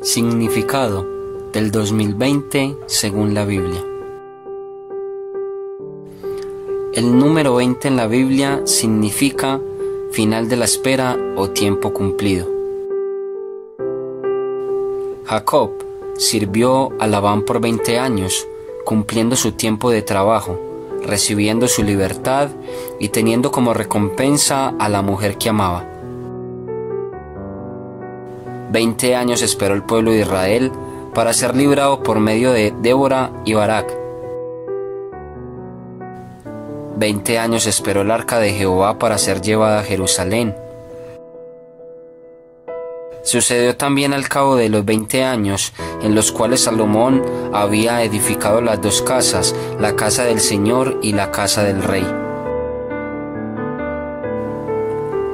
Significado del 2020 según la Biblia. El número 20 en la Biblia significa final de la espera o tiempo cumplido. Jacob sirvió a Labán por 20 años, cumpliendo su tiempo de trabajo, recibiendo su libertad y teniendo como recompensa a la mujer que amaba. Veinte años esperó el pueblo de Israel para ser librado por medio de Débora y Barak. Veinte años esperó el arca de Jehová para ser llevada a Jerusalén. Sucedió también al cabo de los veinte años en los cuales Salomón había edificado las dos casas, la casa del Señor y la casa del Rey.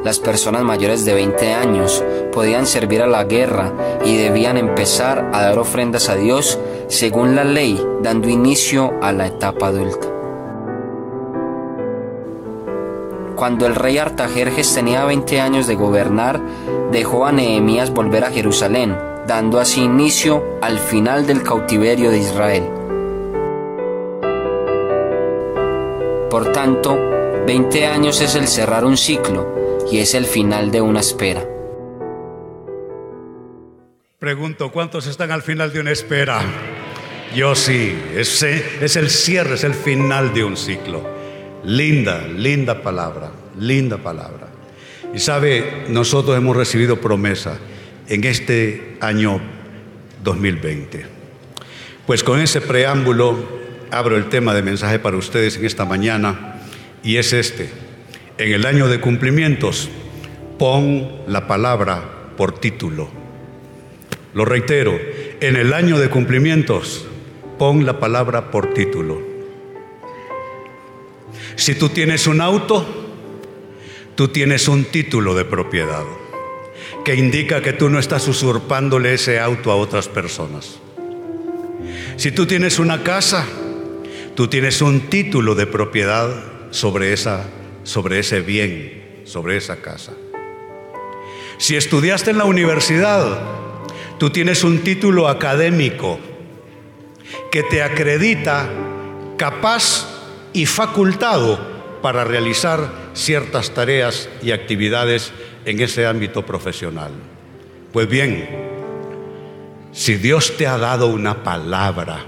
Las personas mayores de 20 años podían servir a la guerra y debían empezar a dar ofrendas a Dios según la ley, dando inicio a la etapa adulta. Cuando el rey Artajerjes tenía 20 años de gobernar, dejó a Nehemías volver a Jerusalén, dando así inicio al final del cautiverio de Israel. Por tanto, 20 años es el cerrar un ciclo, y es el final de una espera. Pregunto, ¿cuántos están al final de una espera? Yo sí, ese es el cierre, es el final de un ciclo. Linda, linda palabra, linda palabra. Y sabe, nosotros hemos recibido promesa en este año 2020. Pues con ese preámbulo abro el tema de mensaje para ustedes en esta mañana y es este en el año de cumplimientos, pon la palabra por título. Lo reitero, en el año de cumplimientos, pon la palabra por título. Si tú tienes un auto, tú tienes un título de propiedad que indica que tú no estás usurpándole ese auto a otras personas. Si tú tienes una casa, tú tienes un título de propiedad sobre esa sobre ese bien, sobre esa casa. Si estudiaste en la universidad, tú tienes un título académico que te acredita capaz y facultado para realizar ciertas tareas y actividades en ese ámbito profesional. Pues bien, si Dios te ha dado una palabra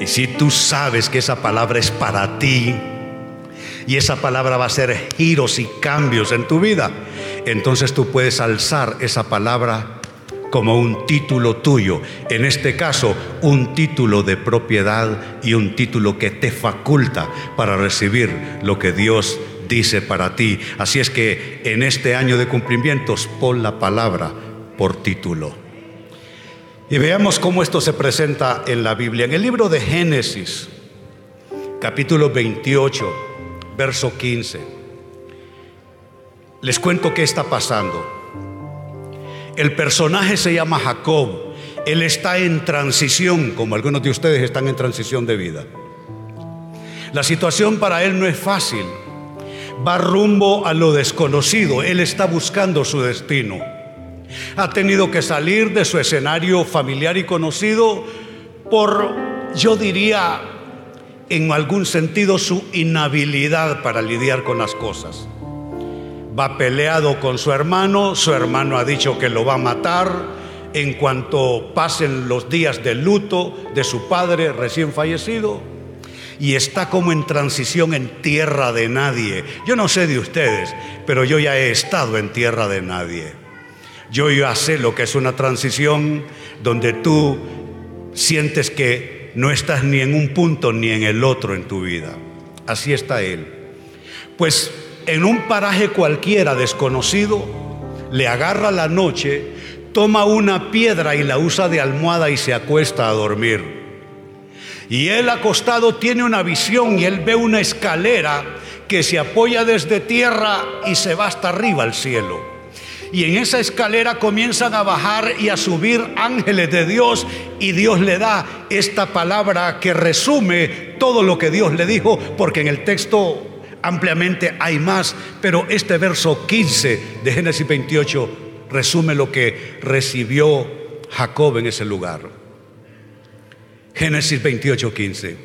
y si tú sabes que esa palabra es para ti, y esa palabra va a hacer giros y cambios en tu vida, entonces tú puedes alzar esa palabra como un título tuyo, en este caso un título de propiedad y un título que te faculta para recibir lo que Dios dice para ti. Así es que en este año de cumplimientos pon la palabra por título. Y veamos cómo esto se presenta en la Biblia. En el libro de Génesis, capítulo 28, verso 15. Les cuento qué está pasando. El personaje se llama Jacob. Él está en transición, como algunos de ustedes están en transición de vida. La situación para él no es fácil. Va rumbo a lo desconocido. Él está buscando su destino. Ha tenido que salir de su escenario familiar y conocido por, yo diría, en algún sentido su inhabilidad para lidiar con las cosas. Va peleado con su hermano, su hermano ha dicho que lo va a matar en cuanto pasen los días de luto de su padre recién fallecido y está como en transición en tierra de nadie. Yo no sé de ustedes, pero yo ya he estado en tierra de nadie. Yo ya sé lo que es una transición donde tú sientes que no estás ni en un punto ni en el otro en tu vida. Así está Él. Pues en un paraje cualquiera desconocido, le agarra la noche, toma una piedra y la usa de almohada y se acuesta a dormir. Y él acostado tiene una visión y él ve una escalera que se apoya desde tierra y se va hasta arriba al cielo. Y en esa escalera comienzan a bajar y a subir ángeles de Dios y Dios le da esta palabra que resume todo lo que Dios le dijo, porque en el texto ampliamente hay más, pero este verso 15 de Génesis 28 resume lo que recibió Jacob en ese lugar. Génesis 28, 15.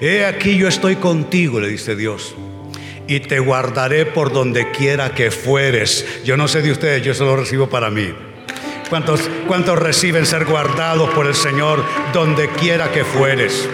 He aquí yo estoy contigo, le dice Dios, y te guardaré por donde quiera que fueres. Yo no sé de ustedes, yo solo recibo para mí. ¿Cuántos, ¿Cuántos reciben ser guardados por el Señor donde quiera que fueres?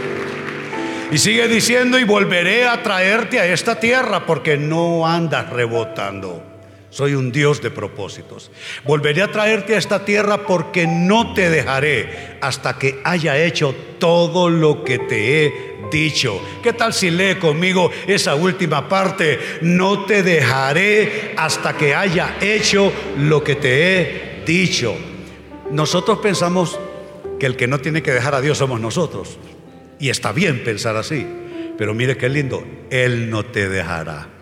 Y sigue diciendo, y volveré a traerte a esta tierra porque no andas rebotando. Soy un Dios de propósitos. Volveré a traerte a esta tierra porque no te dejaré hasta que haya hecho todo lo que te he dicho. ¿Qué tal si lee conmigo esa última parte? No te dejaré hasta que haya hecho lo que te he dicho. Nosotros pensamos que el que no tiene que dejar a Dios somos nosotros. Y está bien pensar así. Pero mire qué lindo, Él no te dejará.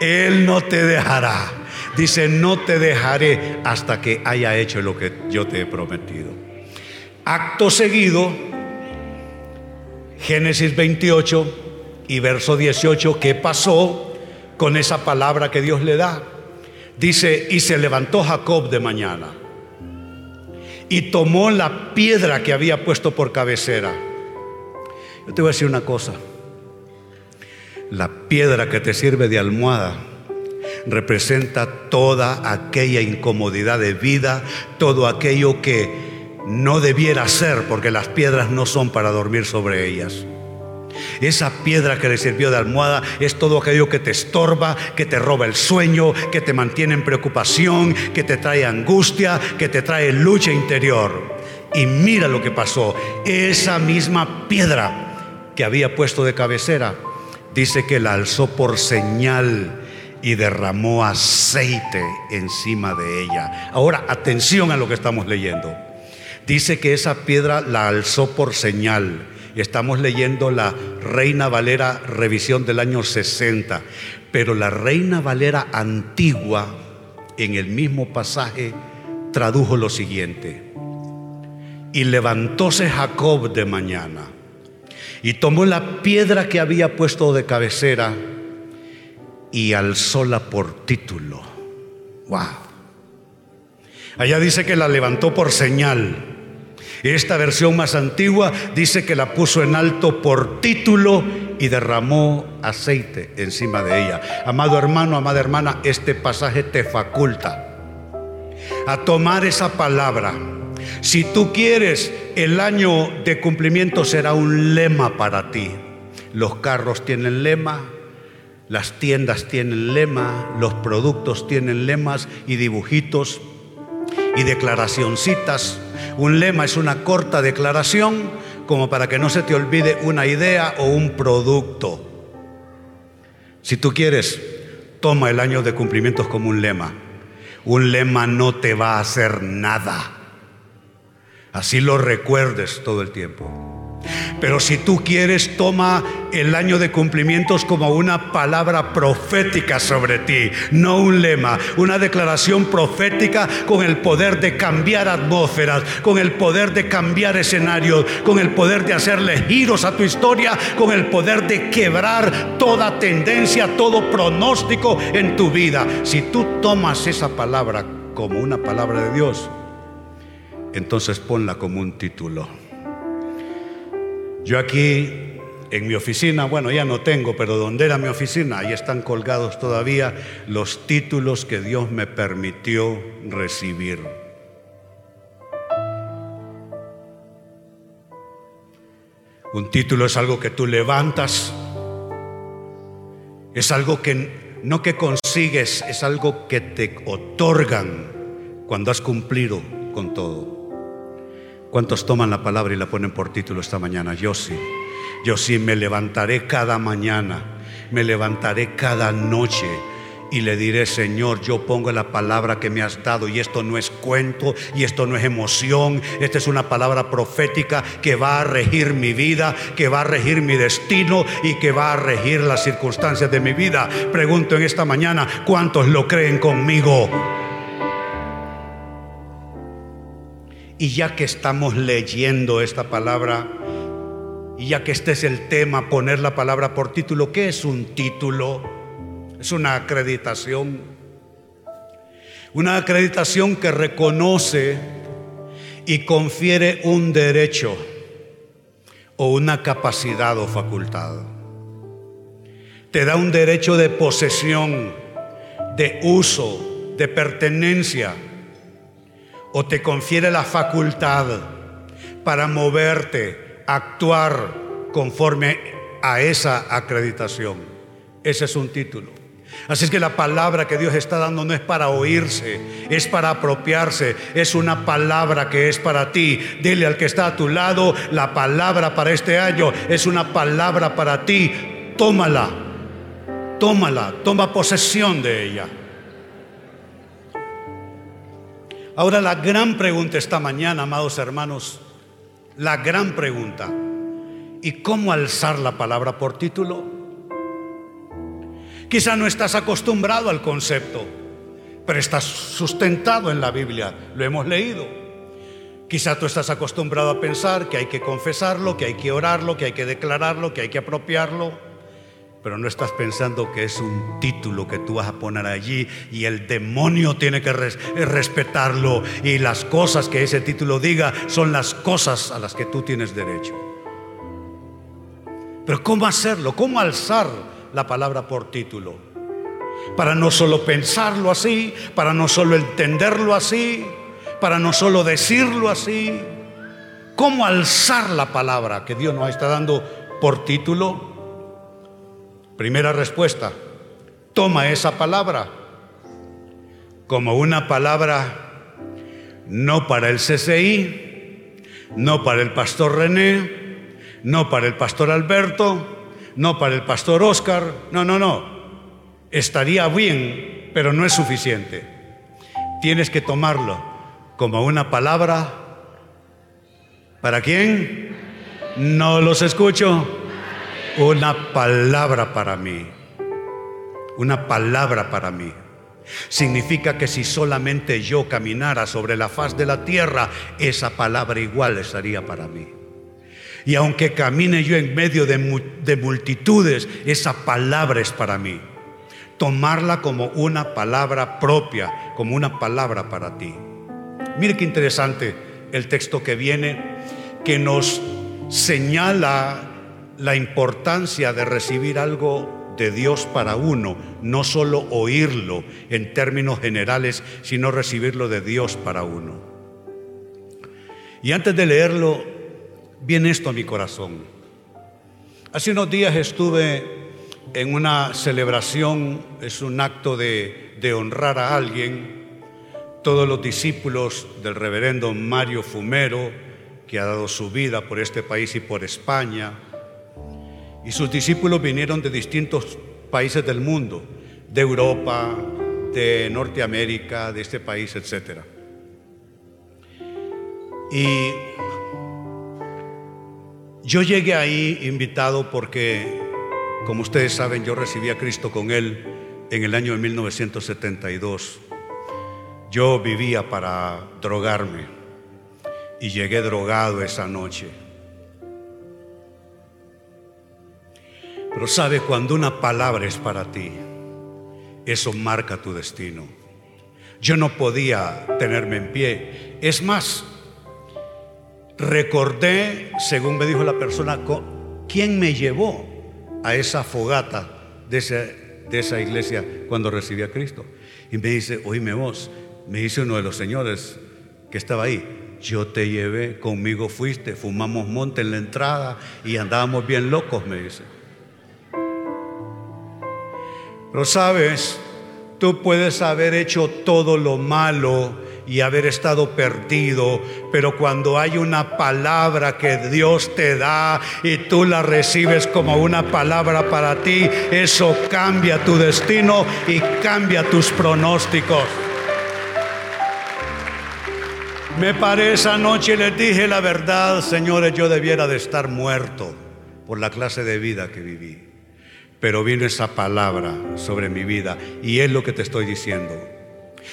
Él no te dejará. Dice, no te dejaré hasta que haya hecho lo que yo te he prometido. Acto seguido, Génesis 28 y verso 18, ¿qué pasó con esa palabra que Dios le da? Dice, y se levantó Jacob de mañana y tomó la piedra que había puesto por cabecera. Yo te voy a decir una cosa. La piedra que te sirve de almohada representa toda aquella incomodidad de vida, todo aquello que no debiera ser, porque las piedras no son para dormir sobre ellas. Esa piedra que le sirvió de almohada es todo aquello que te estorba, que te roba el sueño, que te mantiene en preocupación, que te trae angustia, que te trae lucha interior. Y mira lo que pasó. Esa misma piedra que había puesto de cabecera dice que la alzó por señal y derramó aceite encima de ella. Ahora, atención a lo que estamos leyendo. Dice que esa piedra la alzó por señal. Estamos leyendo la Reina Valera revisión del año 60, pero la Reina Valera antigua en el mismo pasaje tradujo lo siguiente. Y levantóse Jacob de mañana y tomó la piedra que había puesto de cabecera y alzóla por título. Wow. Allá dice que la levantó por señal. Esta versión más antigua dice que la puso en alto por título y derramó aceite encima de ella. Amado hermano, amada hermana, este pasaje te faculta a tomar esa palabra si tú quieres, el año de cumplimiento será un lema para ti. Los carros tienen lema, las tiendas tienen lema, los productos tienen lemas y dibujitos y declaracioncitas. Un lema es una corta declaración como para que no se te olvide una idea o un producto. Si tú quieres, toma el año de cumplimientos como un lema. Un lema no te va a hacer nada. Así lo recuerdes todo el tiempo. Pero si tú quieres, toma el año de cumplimientos como una palabra profética sobre ti, no un lema, una declaración profética con el poder de cambiar atmósferas, con el poder de cambiar escenarios, con el poder de hacerle giros a tu historia, con el poder de quebrar toda tendencia, todo pronóstico en tu vida. Si tú tomas esa palabra como una palabra de Dios, entonces ponla como un título. Yo aquí en mi oficina, bueno, ya no tengo, pero donde era mi oficina, ahí están colgados todavía los títulos que Dios me permitió recibir. Un título es algo que tú levantas, es algo que no que consigues, es algo que te otorgan cuando has cumplido con todo. ¿Cuántos toman la palabra y la ponen por título esta mañana? Yo sí. Yo sí me levantaré cada mañana, me levantaré cada noche y le diré, Señor, yo pongo la palabra que me has dado y esto no es cuento y esto no es emoción, esta es una palabra profética que va a regir mi vida, que va a regir mi destino y que va a regir las circunstancias de mi vida. Pregunto en esta mañana, ¿cuántos lo creen conmigo? Y ya que estamos leyendo esta palabra, y ya que este es el tema, poner la palabra por título, ¿qué es un título? Es una acreditación. Una acreditación que reconoce y confiere un derecho o una capacidad o facultad. Te da un derecho de posesión, de uso, de pertenencia, o te confiere la facultad para moverte, actuar conforme a esa acreditación. Ese es un título. Así es que la palabra que Dios está dando no es para oírse, es para apropiarse, es una palabra que es para ti. Dile al que está a tu lado, la palabra para este año es una palabra para ti. Tómala, tómala, toma posesión de ella. Ahora la gran pregunta esta mañana, amados hermanos, la gran pregunta, ¿y cómo alzar la palabra por título? Quizá no estás acostumbrado al concepto, pero estás sustentado en la Biblia, lo hemos leído. Quizá tú estás acostumbrado a pensar que hay que confesarlo, que hay que orarlo, que hay que declararlo, que hay que apropiarlo, pero no estás pensando que es un título que tú vas a poner allí y el demonio tiene que respetarlo y las cosas que ese título diga son las cosas a las que tú tienes derecho. Pero ¿cómo hacerlo? ¿Cómo alzar la palabra por título. Para no solo pensarlo así, para no solo entenderlo así, para no solo decirlo así. ¿Cómo alzar la palabra que Dios nos está dando por título? Primera respuesta, toma esa palabra como una palabra no para el CCI, no para el pastor René, no para el pastor Alberto, no para el pastor Oscar, no, no, no. Estaría bien, pero no es suficiente. Tienes que tomarlo como una palabra. ¿Para quién? No los escucho. Una palabra para mí. Una palabra para mí. Significa que si solamente yo caminara sobre la faz de la tierra, esa palabra igual estaría para mí. Y aunque camine yo en medio de, multitudes, esa palabra es para mí. Tomarla como una palabra propia, como una palabra para ti. Mire qué interesante el texto que viene, que nos señala la importancia de recibir algo de Dios para uno, no solo oírlo en términos generales, sino recibirlo de Dios para uno. Y antes de leerlo, viene esto a mi corazón. Hace unos días estuve en una celebración, es un acto de, de honrar a alguien, todos los discípulos del reverendo Mario Fumero, que ha dado su vida por este país y por España, y sus discípulos vinieron de distintos países del mundo, de Europa, de Norteamérica, de este país, etc. Y yo llegué ahí invitado porque, como ustedes saben, yo recibí a Cristo con Él en el año de 1972. Yo vivía para drogarme y llegué drogado esa noche. Pero sabe, cuando una palabra es para ti, eso marca tu destino. Yo no podía tenerme en pie. Es más, recordé, según me dijo la persona, quién me llevó a esa fogata de, de esa iglesia cuando recibí a Cristo. Y me dice, oíme vos, me dice uno de los señores que estaba ahí, yo te llevé, conmigo fuiste, fumamos monte en la entrada y andábamos bien locos, me dice. Pero sabes, tú puedes haber hecho todo lo malo y haber estado perdido, pero cuando hay una palabra que Dios te da y tú la recibes como una palabra para ti, eso cambia tu destino y cambia tus pronósticos. Me paré esa noche y les dije la verdad, señores, yo debiera de estar muerto por la clase de vida que viví. Pero vino esa palabra sobre mi vida y es lo que te estoy diciendo.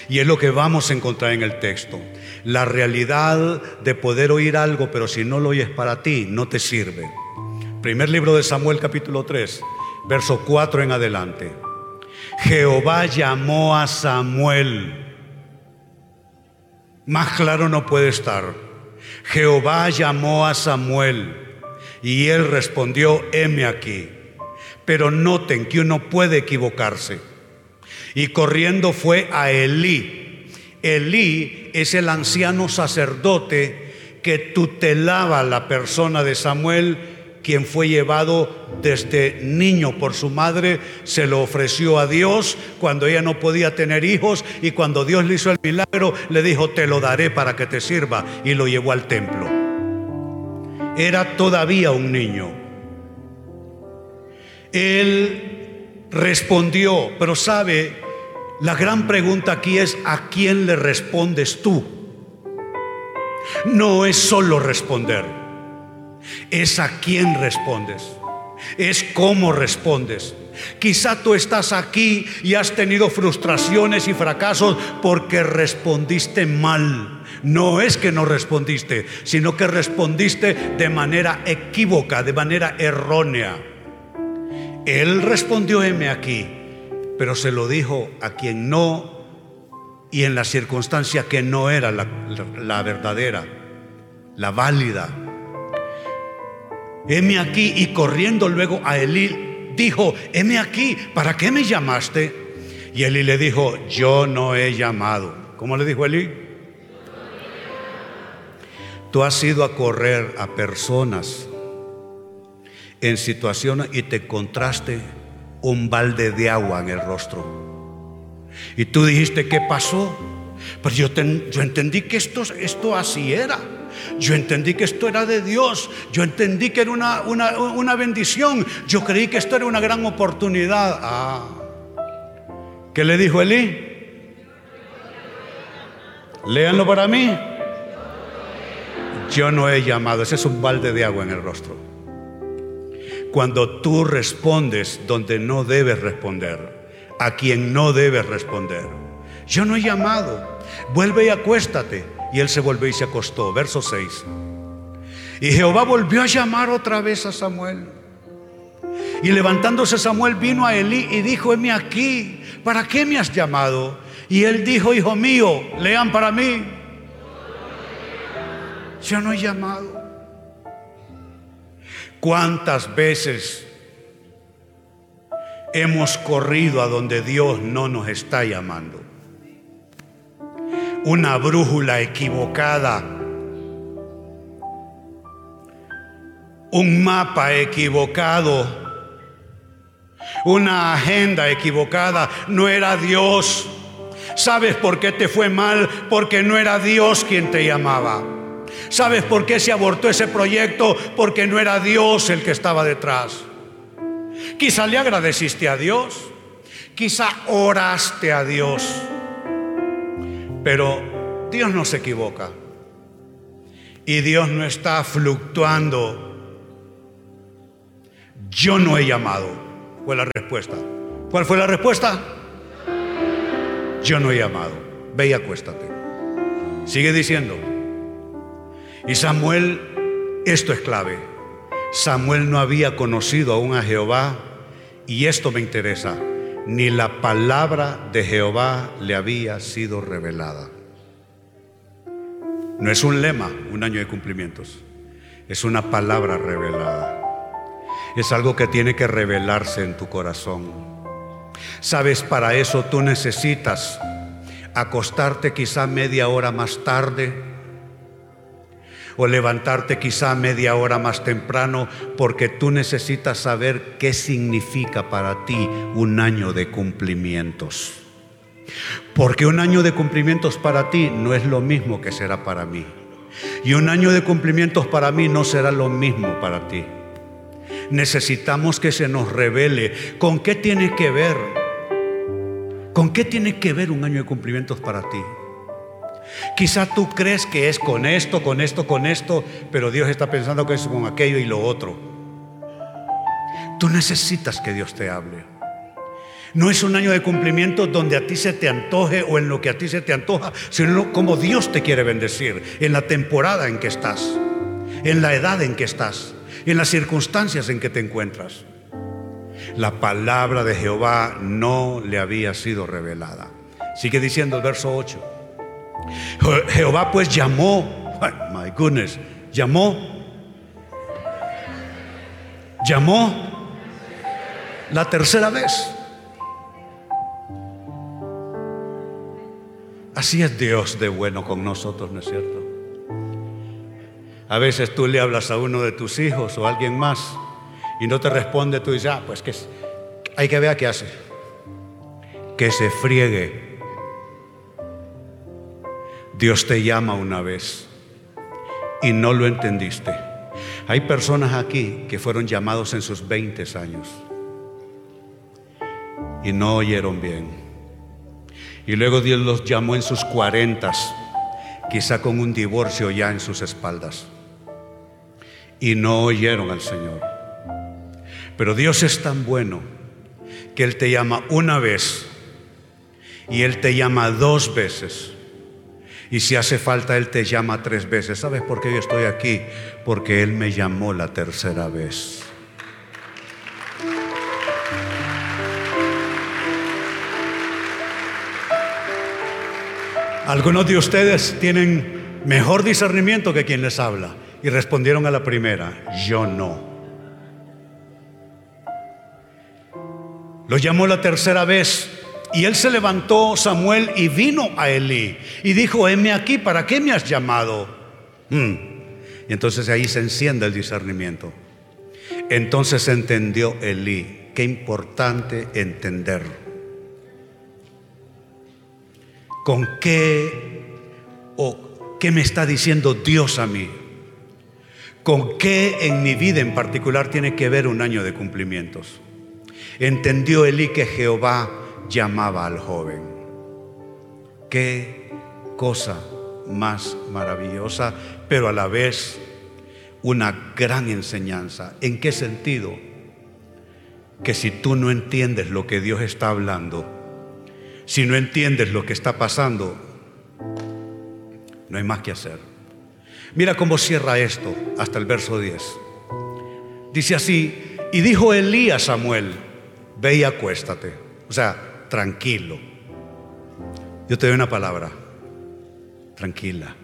Y es lo que vamos a encontrar en el texto. La realidad de poder oír algo, pero si no lo oyes para ti, no te sirve. Primer libro de Samuel capítulo 3, verso 4 en adelante. Jehová llamó a Samuel. Más claro no puede estar. Jehová llamó a Samuel y él respondió, heme aquí. Pero noten que uno puede equivocarse. Y corriendo fue a Elí. Elí es el anciano sacerdote que tutelaba la persona de Samuel quien fue llevado desde niño por su madre, se lo ofreció a Dios cuando ella no podía tener hijos y cuando Dios le hizo el milagro, le dijo, te lo daré para que te sirva y lo llevó al templo. Era todavía un niño. Él respondió, pero sabe, la gran pregunta aquí es, ¿a quién le respondes tú? No es solo responder es a quién respondes, es cómo respondes. Quizá tú estás aquí y has tenido frustraciones y fracasos porque respondiste mal. No es que no respondiste, sino que respondiste de manera equívoca, de manera errónea. Él respondió, heme aquí, pero se lo dijo a quien no y en la circunstancia que no era la, verdadera, la válida heme aquí, y corriendo luego a Elí, dijo, heme aquí, ¿para qué me llamaste? Y Elí le dijo, yo no he llamado. ¿Cómo le dijo Elí? Tú has ido a correr a personas en situaciones y te encontraste un balde de agua en el rostro. Y tú dijiste, ¿qué pasó? Pero yo, entendí que esto, así era. Yo entendí que esto era de Dios. Yo entendí que era una, una, bendición. Yo creí que esto era una gran oportunidad. Ah. ¿Qué le dijo Elí? Léanlo para mí. Yo no he llamado. Ese es un balde de agua en el rostro. Cuando tú respondes donde no debes responder, a quien no debes responder. Yo no he llamado. Vuelve y acuéstate. Y él se volvió y se acostó. Verso 6. Y Jehová volvió a llamar otra vez a Samuel. Y levantándose Samuel vino a Elí y dijo, heme aquí, ¿para qué me has llamado? Y él dijo, hijo mío, lean para mí. Yo no he llamado. ¿Cuántas veces hemos corrido a donde Dios no nos está llamando? una brújula equivocada, un mapa equivocado, una agenda equivocada. No era Dios. ¿Sabes por qué te fue mal? Porque no era Dios quien te llamaba. ¿Sabes por qué se abortó ese proyecto? Porque no era Dios el que estaba detrás. Quizá le agradeciste a Dios. Quizá oraste a Dios. Pero Dios no se equivoca. Y Dios no está fluctuando. Yo no he llamado. Fue la respuesta. ¿Cuál fue la respuesta? Yo no he llamado. Ve y acuéstate. Sigue diciendo. Y Samuel, esto es clave. Samuel no había conocido aún a Jehová y esto me interesa ni la palabra de Jehová le había sido revelada. No es un lema, un año de cumplimientos, es una palabra revelada. Es algo que tiene que revelarse en tu corazón. Sabes, para eso tú necesitas acostarte quizá media hora más tarde o levantarte quizá media hora más temprano porque tú necesitas saber qué significa para ti un año de cumplimientos. Porque un año de cumplimientos para ti no es lo mismo que será para mí. Y un año de cumplimientos para mí no será lo mismo para ti. Necesitamos que se nos revele con qué tiene que ver. ¿Con qué tiene que ver un año de cumplimientos para ti? Quizá tú crees que es con esto, con esto, con esto, pero Dios está pensando que es con aquello y lo otro. Tú necesitas que Dios te hable. No es un año de cumplimiento donde a ti se te antoje o en lo que a ti se te antoja, sino como Dios te quiere bendecir, en la temporada en que estás, en la edad en que estás, en las circunstancias en que te encuentras. La palabra de Jehová no le había sido revelada. Sigue diciendo el verso 8. Jehová pues llamó my goodness, llamó, llamó la tercera vez. Así es Dios de bueno con nosotros, ¿no es cierto? A veces tú le hablas a uno de tus hijos o a alguien más y no te responde, tú dices, ah, pues que hay que ver qué hace. Que se friegue. Dios te llama una vez y no lo entendiste. Hay personas aquí que fueron llamados en sus 20 años y no oyeron bien. Y luego Dios los llamó en sus cuarentas, quizá con un divorcio ya en sus espaldas. Y no oyeron al Señor. Pero Dios es tan bueno que Él te llama una vez y Él te llama dos veces. Y si hace falta, Él te llama tres veces. ¿Sabes por qué yo estoy aquí? Porque Él me llamó la tercera vez. Algunos de ustedes tienen mejor discernimiento que quien les habla y respondieron a la primera, yo no. Lo llamó la tercera vez y él se levantó, Samuel, y vino a Elí y dijo, heme aquí, ¿para qué me has llamado? Hmm. Y entonces ahí se enciende el discernimiento. Entonces entendió Elí, qué importante entenderlo. con qué o qué me está diciendo Dios a mí. Con qué en mi vida en particular tiene que ver un año de cumplimientos. Entendió Elí que Jehová llamaba al joven. Qué cosa más maravillosa, pero a la vez una gran enseñanza. ¿En qué sentido? Que si tú no entiendes lo que Dios está hablando, si no entiendes lo que está pasando, no hay más que hacer. Mira cómo cierra esto hasta el verso 10. Dice así, y dijo Elías a Samuel, ve y acuéstate. O sea, tranquilo. Yo te doy una palabra, tranquila.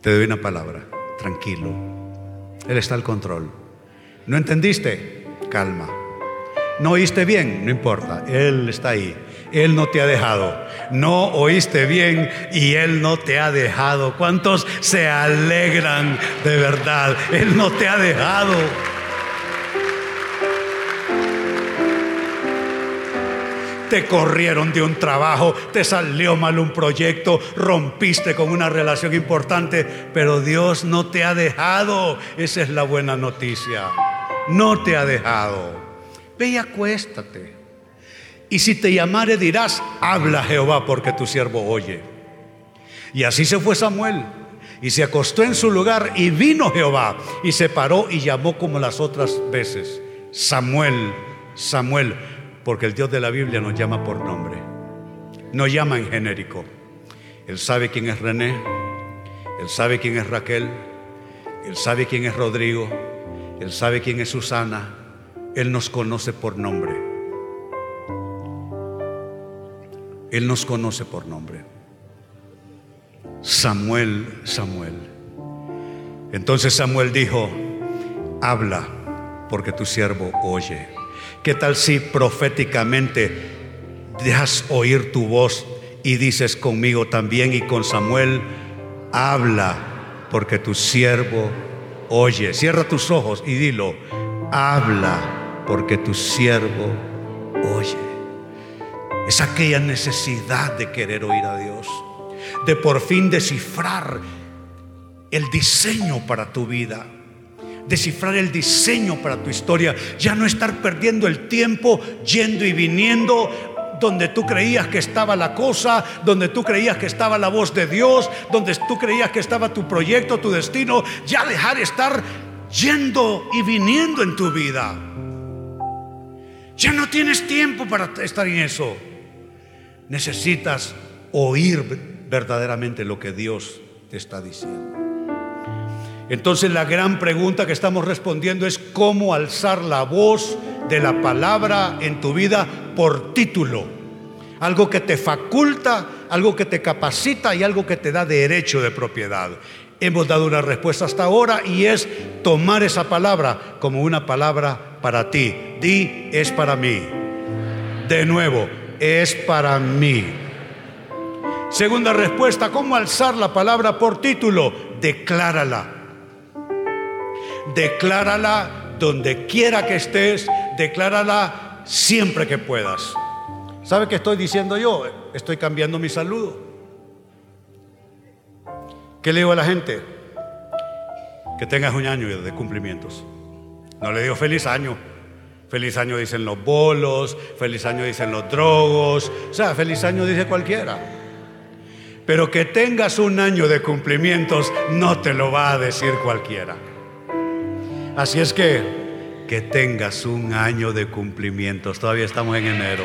Te doy una palabra, tranquilo. Él está al control. ¿No entendiste? Calma. ¿No oíste bien? No importa, Él está ahí. Él no te ha dejado. No oíste bien y Él no te ha dejado. ¿Cuántos se alegran de verdad? Él no te ha dejado. Te corrieron de un trabajo, te salió mal un proyecto, rompiste con una relación importante, pero Dios no te ha dejado. Esa es la buena noticia. No te ha dejado. Ve y acuéstate. Y si te llamare dirás, habla Jehová porque tu siervo oye. Y así se fue Samuel y se acostó en su lugar y vino Jehová y se paró y llamó como las otras veces. Samuel, Samuel, porque el Dios de la Biblia nos llama por nombre. No llama en genérico. Él sabe quién es René, él sabe quién es Raquel, él sabe quién es Rodrigo, él sabe quién es Susana, él nos conoce por nombre. Él nos conoce por nombre. Samuel, Samuel. Entonces Samuel dijo, habla, porque tu siervo oye. ¿Qué tal si proféticamente dejas oír tu voz y dices conmigo también y con Samuel, habla, porque tu siervo oye. Cierra tus ojos y dilo, habla, porque tu siervo oye. Es aquella necesidad de querer oír a Dios, de por fin descifrar el diseño para tu vida, descifrar el diseño para tu historia, ya no estar perdiendo el tiempo yendo y viniendo donde tú creías que estaba la cosa, donde tú creías que estaba la voz de Dios, donde tú creías que estaba tu proyecto, tu destino, ya dejar de estar yendo y viniendo en tu vida. Ya no tienes tiempo para estar en eso necesitas oír verdaderamente lo que Dios te está diciendo. Entonces la gran pregunta que estamos respondiendo es cómo alzar la voz de la palabra en tu vida por título. algo que te faculta, algo que te capacita y algo que te da derecho de propiedad. Hemos dado una respuesta hasta ahora y es tomar esa palabra como una palabra para ti. Di, es para mí. De nuevo, es para mí. Segunda respuesta, ¿cómo alzar la palabra por título? Declárala. Declárala donde quiera que estés, declárala siempre que puedas. ¿Sabe qué estoy diciendo yo? Estoy cambiando mi saludo. ¿Qué le digo a la gente? Que tengas un año de cumplimientos. No le digo feliz año. Feliz año dicen los bolos, feliz año dicen los drogos, o sea, feliz año dice cualquiera. Pero que tengas un año de cumplimientos no te lo va a decir cualquiera. Así es que, que tengas un año de cumplimientos. Todavía estamos en enero.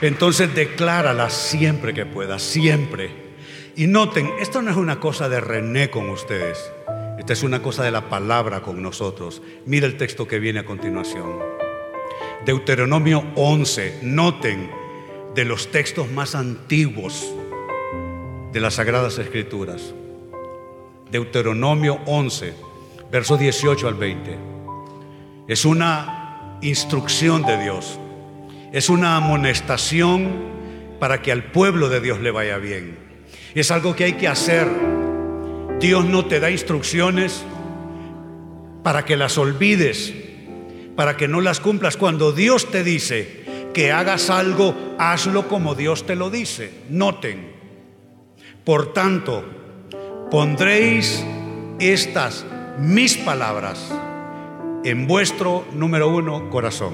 Entonces declárala siempre que puedas, siempre. Y noten, esto no es una cosa de René con ustedes. Esta es una cosa de la palabra con nosotros. Mira el texto que viene a continuación. Deuteronomio 11. Noten de los textos más antiguos de las Sagradas Escrituras. Deuteronomio 11, versos 18 al 20. Es una instrucción de Dios. Es una amonestación para que al pueblo de Dios le vaya bien. Es algo que hay que hacer. Dios no te da instrucciones para que las olvides, para que no las cumplas. Cuando Dios te dice que hagas algo, hazlo como Dios te lo dice. Noten. Por tanto, pondréis estas mis palabras en vuestro número uno corazón.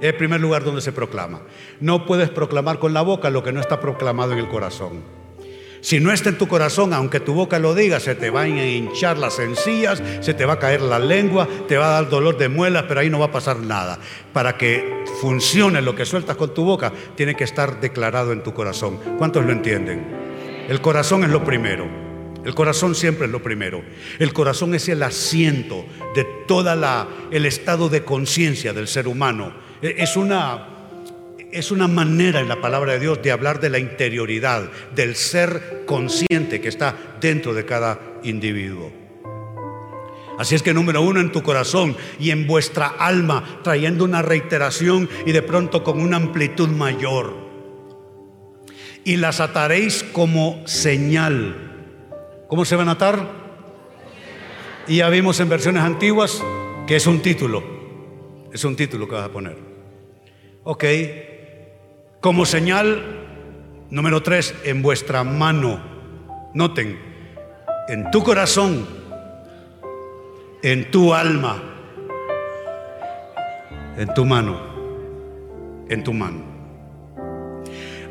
Es el primer lugar donde se proclama. No puedes proclamar con la boca lo que no está proclamado en el corazón. Si no está en tu corazón, aunque tu boca lo diga, se te van a hinchar las encías, se te va a caer la lengua, te va a dar dolor de muelas, pero ahí no va a pasar nada. Para que funcione lo que sueltas con tu boca, tiene que estar declarado en tu corazón. ¿Cuántos lo entienden? El corazón es lo primero. El corazón siempre es lo primero. El corazón es el asiento de toda la el estado de conciencia del ser humano e, es una, es una manera en la palabra de Dios de hablar de la interioridad, del ser consciente que está dentro de cada individuo. Así es que número uno en tu corazón y en vuestra alma, trayendo una reiteración y de pronto con una amplitud mayor. Y las ataréis como señal. ¿Cómo se van a atar? Y ya vimos en versiones antiguas que es un título. Es un título que vas a poner. Ok. Como señal número tres, en vuestra mano. Noten, en tu corazón, en tu alma, en tu mano, en tu mano.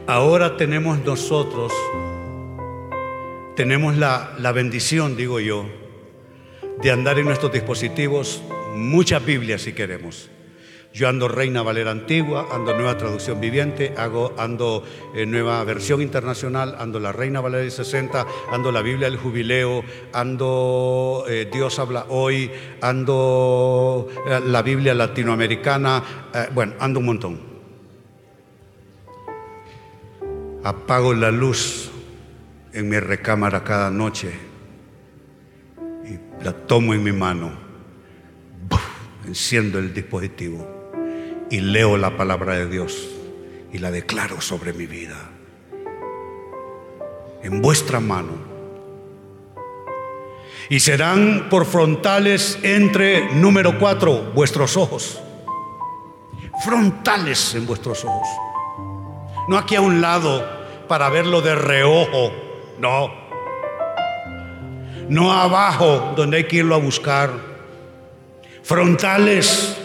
Ahora tenemos nosotros, tenemos la, la bendición, digo yo, de andar en nuestros dispositivos muchas Biblias si queremos yo ando Reina Valera Antigua, ando Nueva Traducción Viviente, hago, ando eh, Nueva Versión Internacional, ando la Reina Valera 60, ando la Biblia del Jubileo, ando eh, Dios habla hoy, ando eh, la Biblia latinoamericana, bueno, ando un montón. Apago la luz en mi recámara cada noche y la tomo en mi mano. Enciendo el dispositivo y leo la palabra de Dios y la declaro sobre mi vida. En vuestra mano. Y serán por frontales entre, número cuatro, vuestros ojos. Frontales en vuestros ojos. No aquí a un lado para verlo de reojo. No. No abajo donde hay que irlo a buscar. Frontales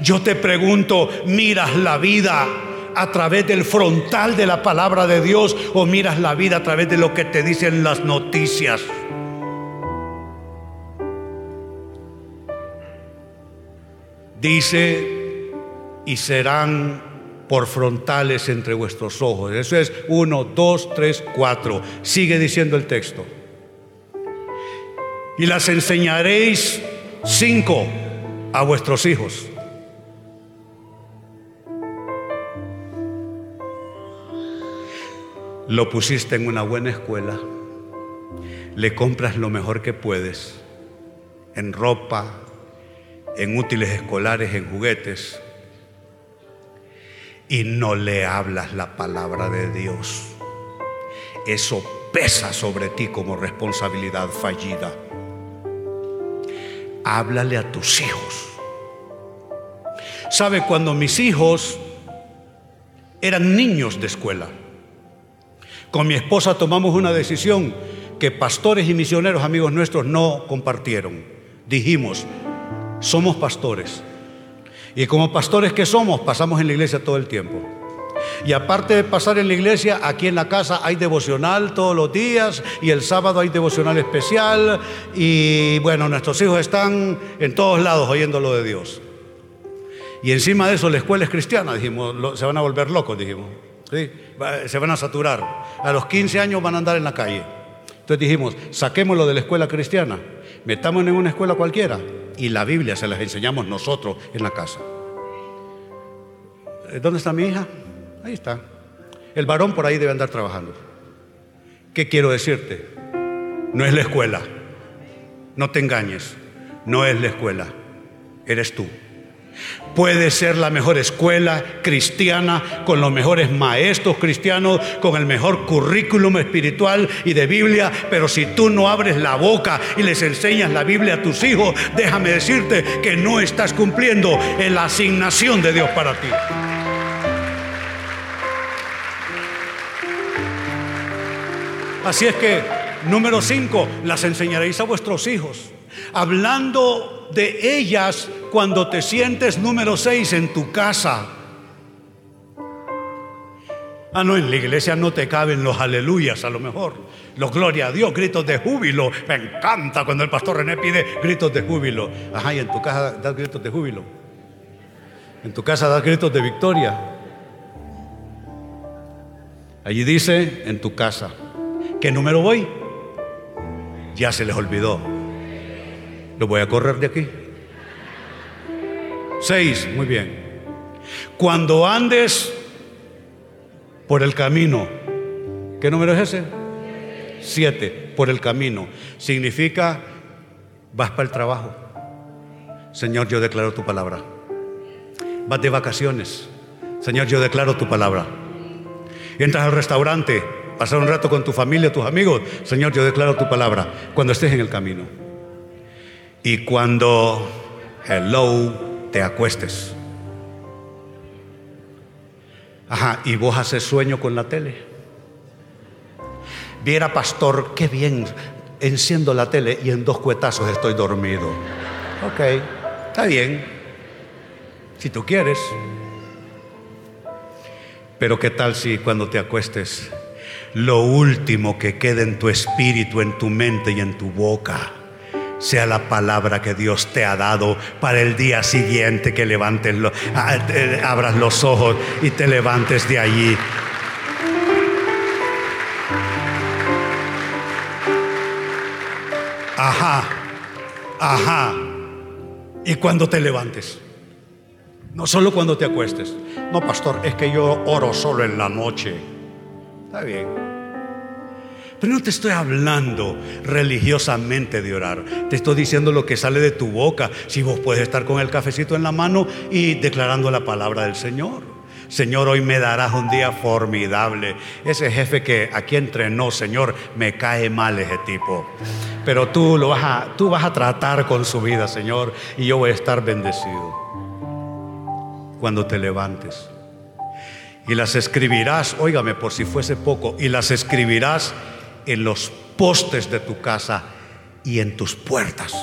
yo te pregunto, ¿miras la vida a través del frontal de la palabra de Dios o miras la vida a través de lo que te dicen las noticias? Dice, y serán por frontales entre vuestros ojos. Eso es uno, dos, tres, cuatro. Sigue diciendo el texto. Y las enseñaréis Cinco, a vuestros hijos. Lo pusiste en una buena escuela, le compras lo mejor que puedes, en ropa, en útiles escolares, en juguetes, y no le hablas la palabra de Dios. Eso pesa sobre ti como responsabilidad fallida. Háblale a tus hijos. ¿Sabe cuando mis hijos eran niños de escuela? Con mi esposa tomamos una decisión que pastores y misioneros amigos nuestros no compartieron. Dijimos, somos pastores. Y como pastores que somos, pasamos en la iglesia todo el tiempo. Y aparte de pasar en la iglesia, aquí en la casa hay devocional todos los días y el sábado hay devocional especial. Y bueno, nuestros hijos están en todos lados oyendo lo de Dios. Y encima de eso, la escuela es cristiana, dijimos, se van a volver locos, dijimos. se van a saturar. A los 15 años van a andar en la calle. Entonces dijimos, saquémoslo de la escuela cristiana, metámonos en una escuela cualquiera y la Biblia se las enseñamos nosotros en la casa. ¿Dónde está mi hija? Ahí está. El varón por ahí debe andar trabajando. ¿Qué quiero decirte? No es la escuela. No te engañes. No es la escuela. Eres tú. Puede ser la mejor escuela cristiana, con los mejores maestros cristianos, con el mejor currículum espiritual y de Biblia, pero si tú no abres la boca y les enseñas la Biblia a tus hijos, déjame decirte que no estás cumpliendo en la asignación de Dios para ti. Así es que, número 5, las enseñaréis a vuestros hijos, hablando de ellas cuando te sientes número 6 en tu casa. Ah, no, en la iglesia no te caben los aleluyas a lo mejor. Los gloria a Dios, gritos de júbilo. Me encanta cuando el pastor René pide gritos de júbilo. Ajá, y en tu casa das gritos de júbilo. En tu casa das gritos de victoria. Allí dice, en tu casa. ¿Qué número voy? Ya se les olvidó. Lo voy a correr de aquí. Seis, muy bien. Cuando andes por el camino, ¿qué número es ese? Siete, por el camino. Significa, vas para el trabajo. Señor, yo declaro tu palabra. Vas de vacaciones. Señor, yo declaro tu palabra. Entras al restaurante pasar un rato con tu familia, tus amigos. Señor, yo declaro tu palabra cuando estés en el camino. Y cuando, hello, te acuestes. Ajá, y vos haces sueño con la tele. Viera, pastor, qué bien, enciendo la tele y en dos cuetazos estoy dormido. Ok, está bien, si tú quieres. Pero qué tal si cuando te acuestes lo último que quede en tu espíritu, en tu mente y en tu boca sea la palabra que Dios te ha dado para el día siguiente que levantes, ah, abras los ojos y te levantes de allí. Ajá, ajá. Y cuando te levantes. No solo cuando te acuestes. No, pastor, es que yo oro solo en la noche. Está bien. Pero no te estoy hablando religiosamente de orar. Te estoy diciendo lo que sale de tu boca. Si vos puedes estar con el cafecito en la mano y declarando la palabra del Señor. Señor, hoy me darás un día formidable. Ese jefe que aquí entrenó, Señor, me cae mal ese tipo. Pero tú lo vas a, tú vas a tratar con su vida, Señor, y yo voy a estar bendecido. Cuando te levantes y las escribirás, óigame por si fuese poco, y las escribirás en los postes de tu casa y en tus puertas.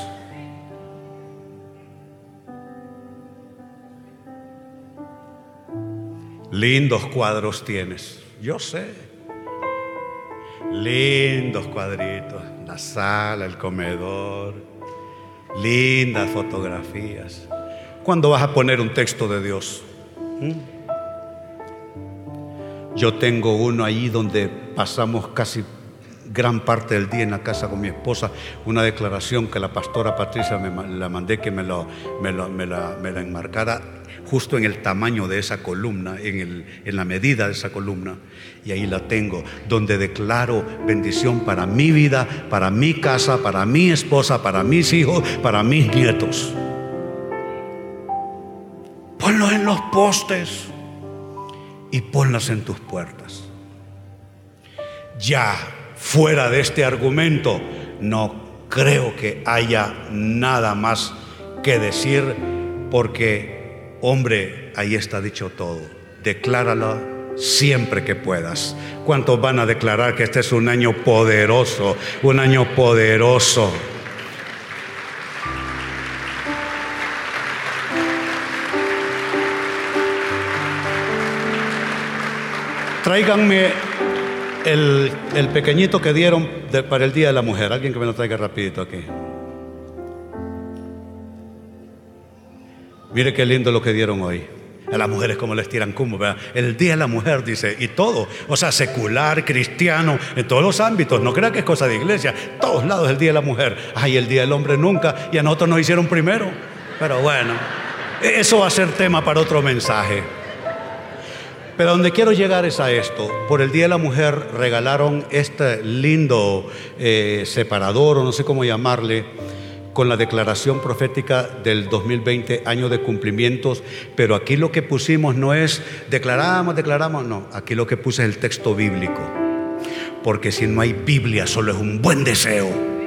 Lindos cuadros tienes, yo sé. Lindos cuadritos, la sala, el comedor, lindas fotografías. ¿Cuándo vas a poner un texto de Dios? ¿Mm? Yo tengo uno ahí donde pasamos casi gran parte del día en la casa con mi esposa, una declaración que la pastora Patricia me la mandé que me, la, me la enmarcara justo en el tamaño de esa columna, en, el, en la medida de esa columna. Y ahí la tengo, donde declaro bendición para mi vida, para mi casa, para mi esposa, para mis hijos, para mis nietos. Ponlo en los postes y ponlas en tus puertas. Ya fuera de este argumento, no creo que haya nada más que decir porque, hombre, ahí está dicho todo. Decláralo siempre que puedas. ¿Cuántos van a declarar que este es un año poderoso? Un año poderoso. Tráiganme el, pequeñito que dieron para el Día de la Mujer. Alguien que me lo traiga rapidito aquí. Mire qué lindo lo que dieron hoy. A las mujeres como les tiran como, El Día de la Mujer, dice, y todo. O sea, secular, cristiano, en todos los ámbitos. No crea que es cosa de iglesia. Todos lados el Día de la Mujer. Ay, el Día del Hombre nunca. Y a nosotros nos hicieron primero. Pero bueno, eso va a ser tema para otro mensaje. Pero donde quiero llegar es a esto. Por el Día de la Mujer regalaron este lindo eh, separador, o no sé cómo llamarle, con la declaración profética del 2020, año de cumplimientos. Pero aquí lo que pusimos no es declaramos, declaramos, no. Aquí lo que puse es el texto bíblico. Porque si no hay Biblia, solo es un buen deseo.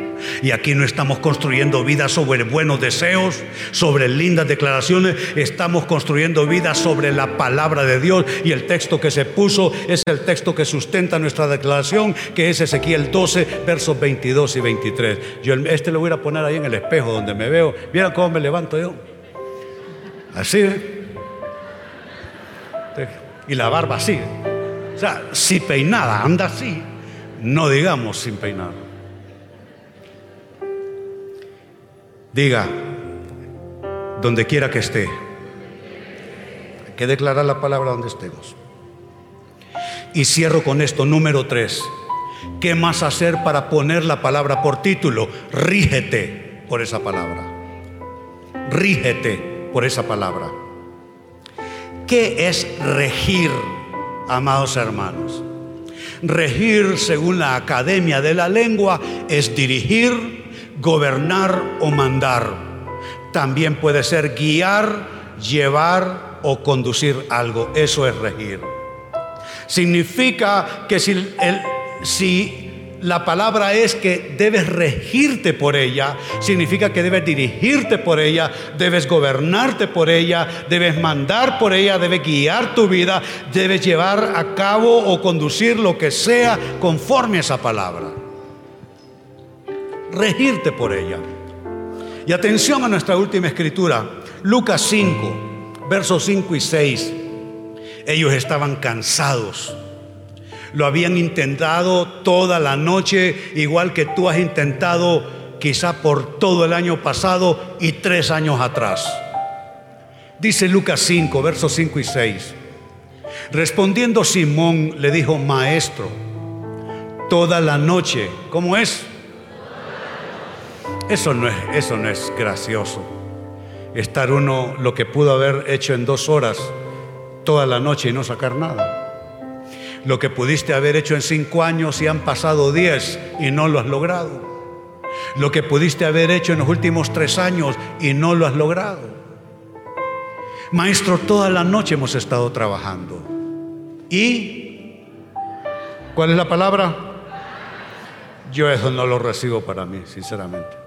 Y aquí no estamos construyendo vida sobre buenos deseos, sobre lindas declaraciones, estamos construyendo vida sobre la palabra de Dios. Y el texto que se puso es el texto que sustenta nuestra declaración, que es Ezequiel 12, versos 22 y 23. Yo este lo voy a poner ahí en el espejo donde me veo. ¿Vieron cómo me levanto yo? Así. ¿eh? Y la barba así. O sea, si peinada, anda así. No digamos sin peinar. Diga, donde quiera que esté, hay que declarar la palabra donde estemos. Y cierro con esto, número tres. ¿Qué más hacer para poner la palabra por título? Rígete por esa palabra. Rígete por esa palabra. ¿Qué es regir, amados hermanos? Regir, según la Academia de la Lengua, es dirigir, gobernar o mandar. También puede ser guiar, llevar o conducir algo. Eso es regir. Significa que si, la palabra es que debes regirte por ella, significa que debes dirigirte por ella, debes gobernarte por ella, debes mandar por ella, debes guiar tu vida, debes llevar a cabo o conducir lo que sea conforme a esa palabra regirte por ella. Y atención a nuestra última escritura, Lucas 5, versos 5 y 6. Ellos estaban cansados. Lo habían intentado toda la noche, igual que tú has intentado quizá por todo el año pasado y tres años atrás. Dice Lucas 5, versos 5 y 6. Respondiendo Simón le dijo, maestro, toda la noche, ¿cómo es? Eso no es, eso no es gracioso. Estar uno lo que pudo haber hecho en dos horas toda la noche y no sacar nada. Lo que pudiste haber hecho en cinco años y han pasado diez y no lo has logrado. Lo que pudiste haber hecho en los últimos tres años y no lo has logrado. Maestro, toda la noche hemos estado trabajando. ¿Y cuál es la palabra? Yo eso no lo recibo para mí, sinceramente.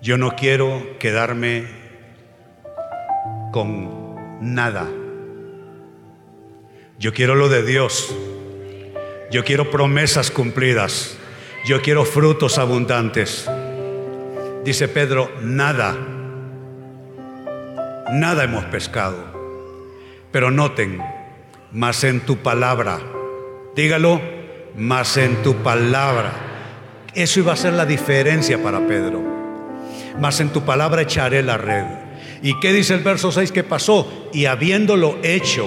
Yo no quiero quedarme con nada. Yo quiero lo de Dios. Yo quiero promesas cumplidas. Yo quiero frutos abundantes. Dice Pedro, nada. Nada hemos pescado. Pero noten, más en tu palabra. Dígalo, más en tu palabra. Eso iba a ser la diferencia para Pedro mas en tu palabra echaré la red. ¿Y qué dice el verso 6 que pasó? Y habiéndolo hecho,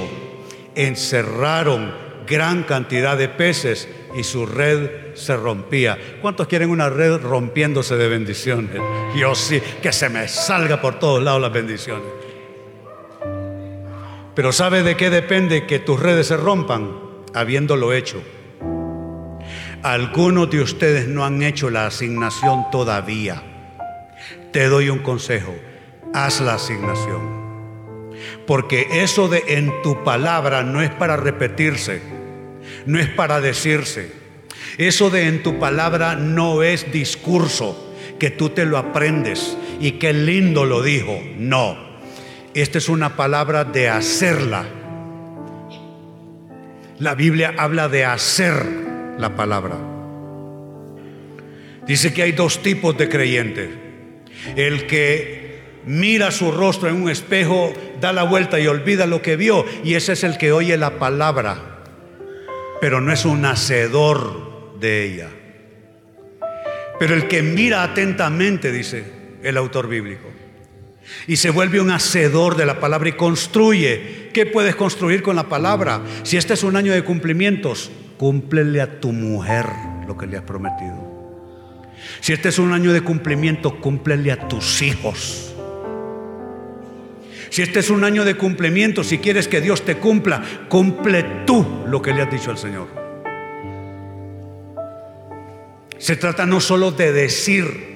encerraron gran cantidad de peces y su red se rompía. ¿Cuántos quieren una red rompiéndose de bendiciones? Yo sí, que se me salga por todos lados las bendiciones. Pero ¿sabe de qué depende que tus redes se rompan? Habiéndolo hecho. Algunos de ustedes no han hecho la asignación todavía. Te doy un consejo, haz la asignación. Porque eso de en tu palabra no es para repetirse, no es para decirse. Eso de en tu palabra no es discurso, que tú te lo aprendes y qué lindo lo dijo. No. Esta es una palabra de hacerla. La Biblia habla de hacer la palabra. Dice que hay dos tipos de creyentes. El que mira su rostro en un espejo, da la vuelta y olvida lo que vio. Y ese es el que oye la palabra, pero no es un hacedor de ella. Pero el que mira atentamente, dice el autor bíblico, y se vuelve un hacedor de la palabra y construye. ¿Qué puedes construir con la palabra? Si este es un año de cumplimientos, cúmplele a tu mujer lo que le has prometido. Si este es un año de cumplimiento, cúmplele a tus hijos. Si este es un año de cumplimiento, si quieres que Dios te cumpla, cumple tú lo que le has dicho al Señor. Se trata no solo de decir,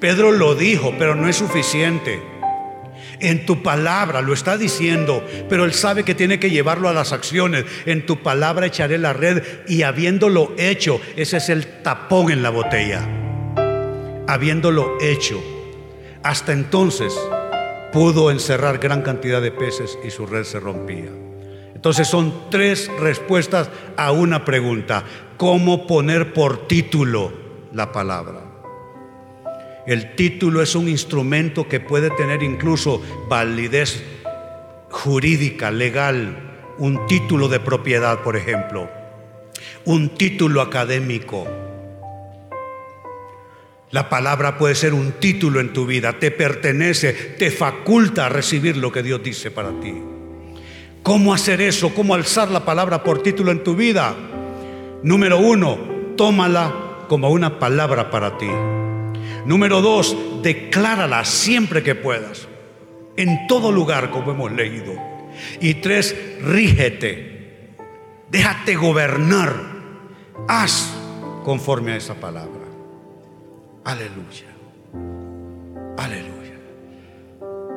Pedro lo dijo, pero no es suficiente. En tu palabra lo está diciendo, pero él sabe que tiene que llevarlo a las acciones. En tu palabra echaré la red y habiéndolo hecho, ese es el tapón en la botella. Habiéndolo hecho, hasta entonces pudo encerrar gran cantidad de peces y su red se rompía. Entonces son tres respuestas a una pregunta. ¿Cómo poner por título la palabra? El título es un instrumento que puede tener incluso validez jurídica, legal, un título de propiedad, por ejemplo, un título académico. La palabra puede ser un título en tu vida, te pertenece, te faculta a recibir lo que Dios dice para ti. ¿Cómo hacer eso? ¿Cómo alzar la palabra por título en tu vida? Número uno, tómala como una palabra para ti. Número dos, declárala siempre que puedas, en todo lugar como hemos leído. Y tres, rígete, déjate gobernar, haz conforme a esa palabra. Aleluya, aleluya.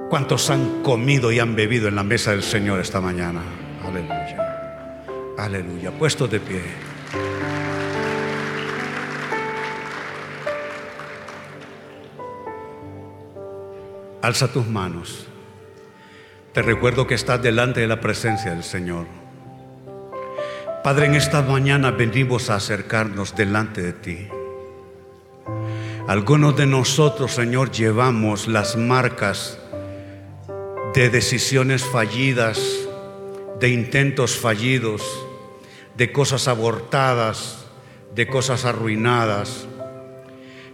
¿Cuántos han comido y han bebido en la mesa del Señor esta mañana? Aleluya, aleluya. Puestos de pie. Alza tus manos. Te recuerdo que estás delante de la presencia del Señor. Padre, en esta mañana venimos a acercarnos delante de ti. Algunos de nosotros, Señor, llevamos las marcas de decisiones fallidas, de intentos fallidos, de cosas abortadas, de cosas arruinadas.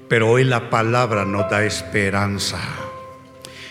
Pero hoy la palabra nos da esperanza.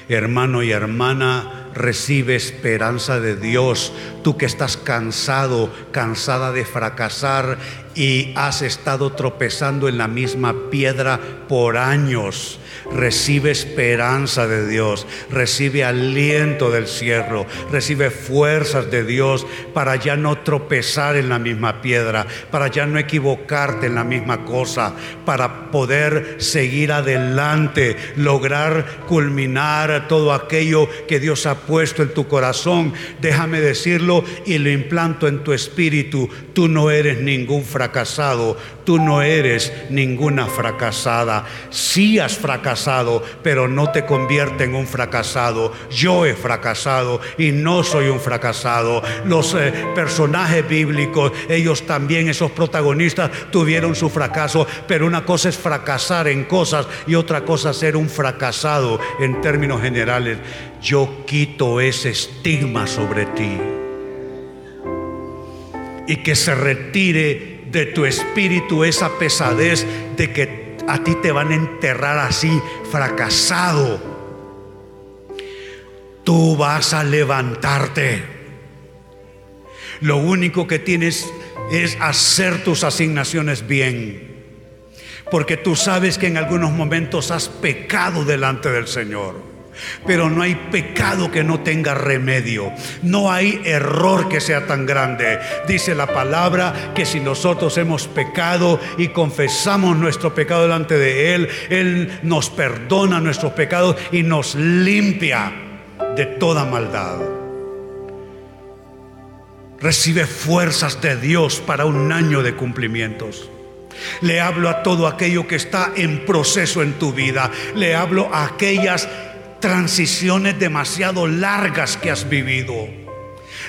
Hermano y hermana, recibe esperanza de Dios. Tú que estás cansado, cansada de fracasar y has estado tropezando en la misma piedra por años. Recibe esperanza de Dios, recibe aliento del cielo, recibe fuerzas de Dios para ya no tropezar en la misma piedra, para ya no equivocarte en la misma cosa, para poder seguir adelante, lograr culminar todo aquello que Dios ha puesto en tu corazón. Déjame decirlo y lo implanto en tu espíritu. Tú no eres ningún fracasado, tú no eres ninguna fracasada. Sí has fracasado, pero no te convierte en un fracasado. Yo he fracasado y no soy un fracasado. Los eh, personajes bíblicos, ellos también, esos protagonistas, tuvieron su fracaso, pero una cosa es fracasar en cosas y otra cosa ser un fracasado en términos generales. Yo quito ese estigma sobre ti y que se retire de tu espíritu esa pesadez de que a ti te van a enterrar así, fracasado. Tú vas a levantarte. Lo único que tienes es hacer tus asignaciones bien. Porque tú sabes que en algunos momentos has pecado delante del Señor. Pero no hay pecado que no tenga remedio. No hay error que sea tan grande. Dice la palabra que si nosotros hemos pecado y confesamos nuestro pecado delante de Él, Él nos perdona nuestros pecados y nos limpia de toda maldad. Recibe fuerzas de Dios para un año de cumplimientos. Le hablo a todo aquello que está en proceso en tu vida. Le hablo a aquellas transiciones demasiado largas que has vivido.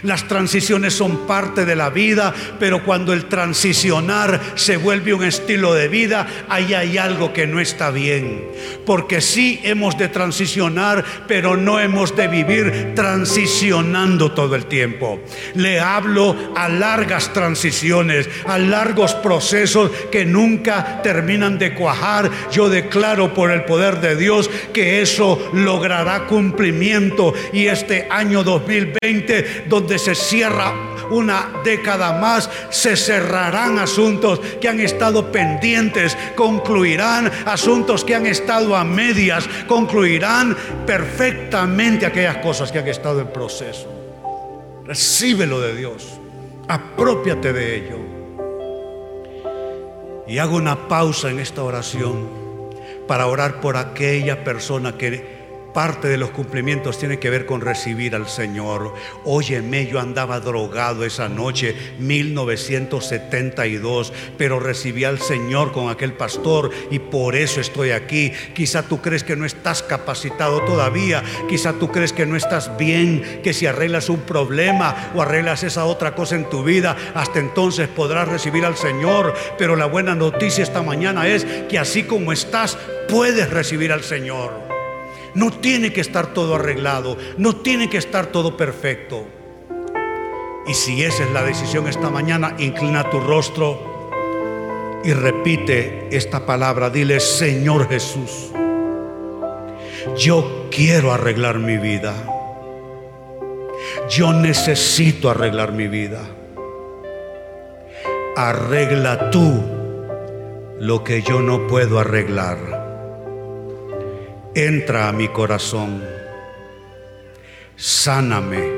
Las transiciones son parte de la vida, pero cuando el transicionar se vuelve un estilo de vida, ahí hay algo que no está bien. Porque sí hemos de transicionar, pero no hemos de vivir transicionando todo el tiempo. Le hablo a largas transiciones, a largos procesos que nunca terminan de cuajar. Yo declaro por el poder de Dios que eso logrará cumplimiento y este año 2020 donde se cierra una década más, se cerrarán asuntos que han estado pendientes, concluirán asuntos que han estado a medias, concluirán perfectamente aquellas cosas que han estado en proceso. Recíbelo de Dios, apropiate de ello. Y hago una pausa en esta oración para orar por aquella persona que Parte de los cumplimientos tiene que ver con recibir al Señor. Óyeme, yo andaba drogado esa noche, 1972, pero recibí al Señor con aquel pastor y por eso estoy aquí. Quizá tú crees que no estás capacitado todavía, quizá tú crees que no estás bien, que si arreglas un problema o arreglas esa otra cosa en tu vida, hasta entonces podrás recibir al Señor. Pero la buena noticia esta mañana es que así como estás, puedes recibir al Señor. No tiene que estar todo arreglado, no tiene que estar todo perfecto. Y si esa es la decisión esta mañana, inclina tu rostro y repite esta palabra. Dile, Señor Jesús, yo quiero arreglar mi vida. Yo necesito arreglar mi vida. Arregla tú lo que yo no puedo arreglar entra a mi corazón, sáname,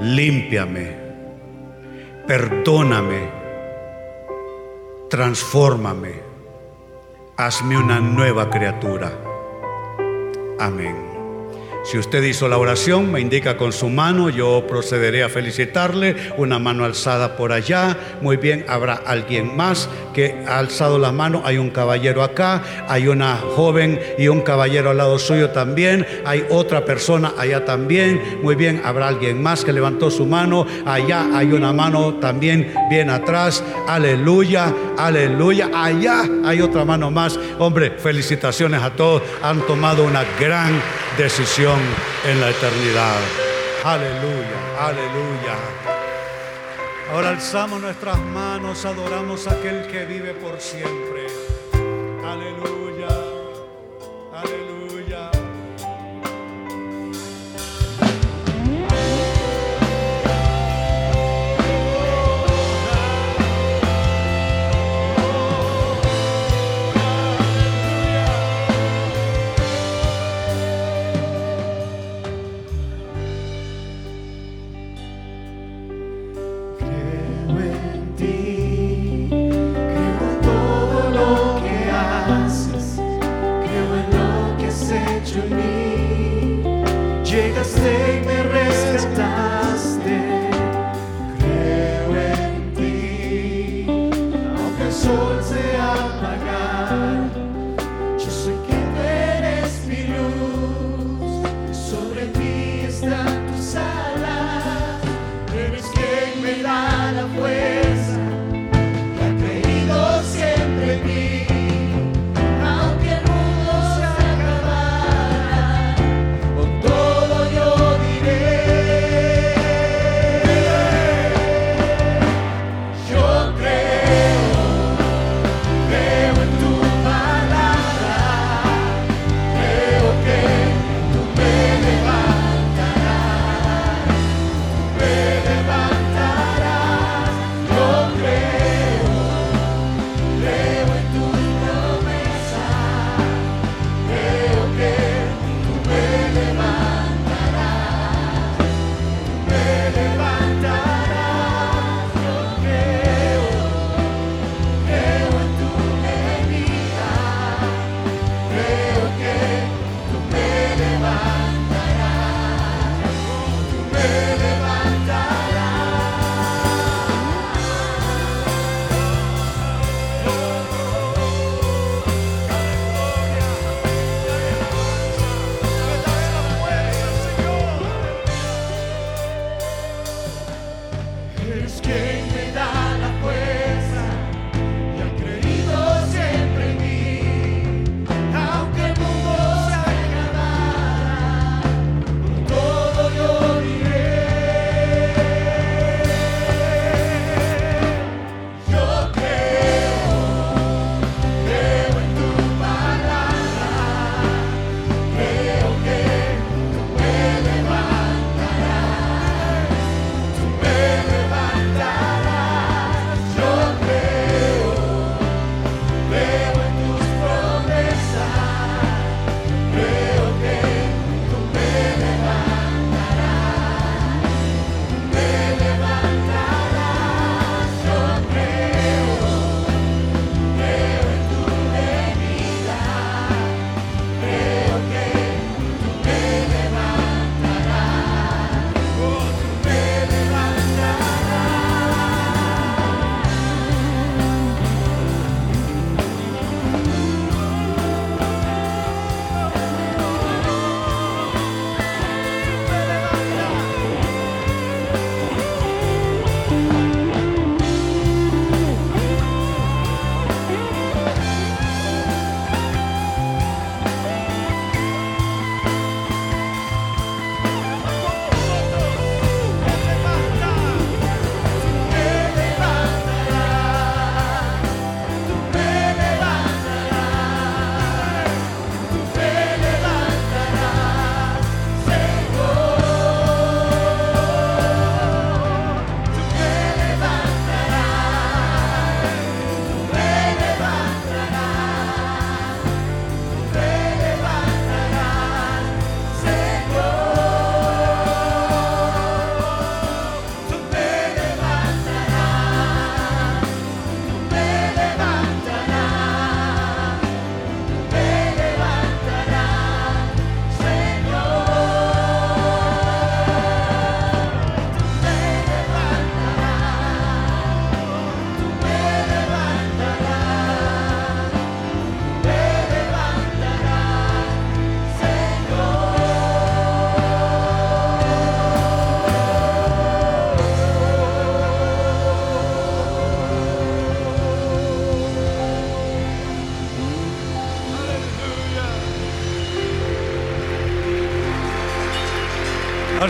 límpiame, perdóname, transfórmame, hazme una nueva criatura. Amén. Si usted hizo la oración, me indica con su mano, yo procederé a felicitarle. Una mano alzada por allá. Muy bien, habrá alguien más que ha alzado la mano. Hay un caballero acá, hay una joven y un caballero al lado suyo también. Hay otra persona allá también. Muy bien, habrá alguien más que levantó su mano. Allá hay una mano también bien atrás. Aleluya, aleluya. Allá hay otra mano más. Hombre, felicitaciones a todos. Han tomado una gran decisión en la eternidad. Aleluya, aleluya. Ahora alzamos nuestras manos, adoramos a aquel que vive por siempre.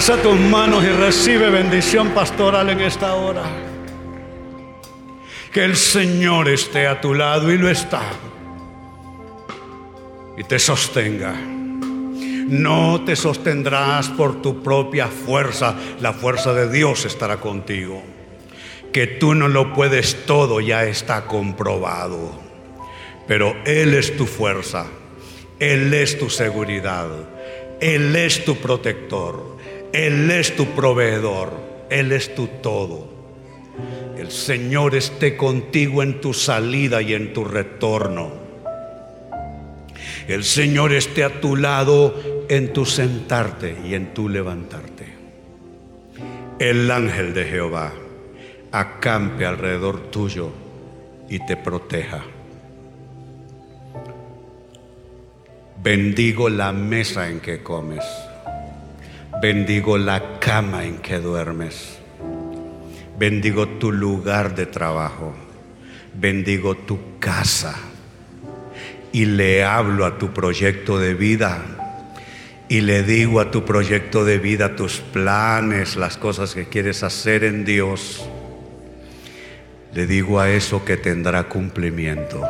Alza tus manos y recibe bendición pastoral en esta hora. Que el Señor esté a tu lado y lo está. Y te sostenga. No te sostendrás por tu propia fuerza. La fuerza de Dios estará contigo. Que tú no lo puedes todo ya está comprobado. Pero Él es tu fuerza. Él es tu seguridad. Él es tu protector. Él es tu proveedor, Él es tu todo. El Señor esté contigo en tu salida y en tu retorno. El Señor esté a tu lado en tu sentarte y en tu levantarte. El ángel de Jehová acampe alrededor tuyo y te proteja. Bendigo la mesa en que comes Bendigo la cama en que duermes. Bendigo tu lugar de trabajo. Bendigo tu casa. Y le hablo a tu proyecto de vida. Y le digo a tu proyecto de vida tus planes, las cosas que quieres hacer en Dios. Le digo a eso que tendrá cumplimiento.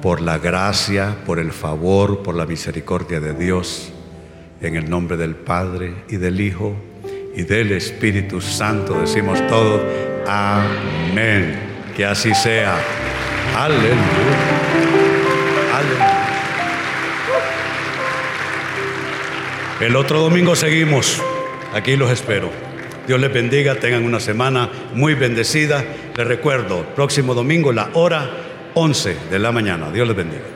Por la gracia, por el favor, por la misericordia de Dios en el nombre del Padre y del Hijo y del Espíritu Santo decimos todos, amén. Que así sea. Aleluya. Aleluya. El otro domingo seguimos. Aquí los espero. Dios les bendiga, tengan una semana muy bendecida. Les recuerdo, próximo domingo la hora 11 de la mañana. Dios les bendiga.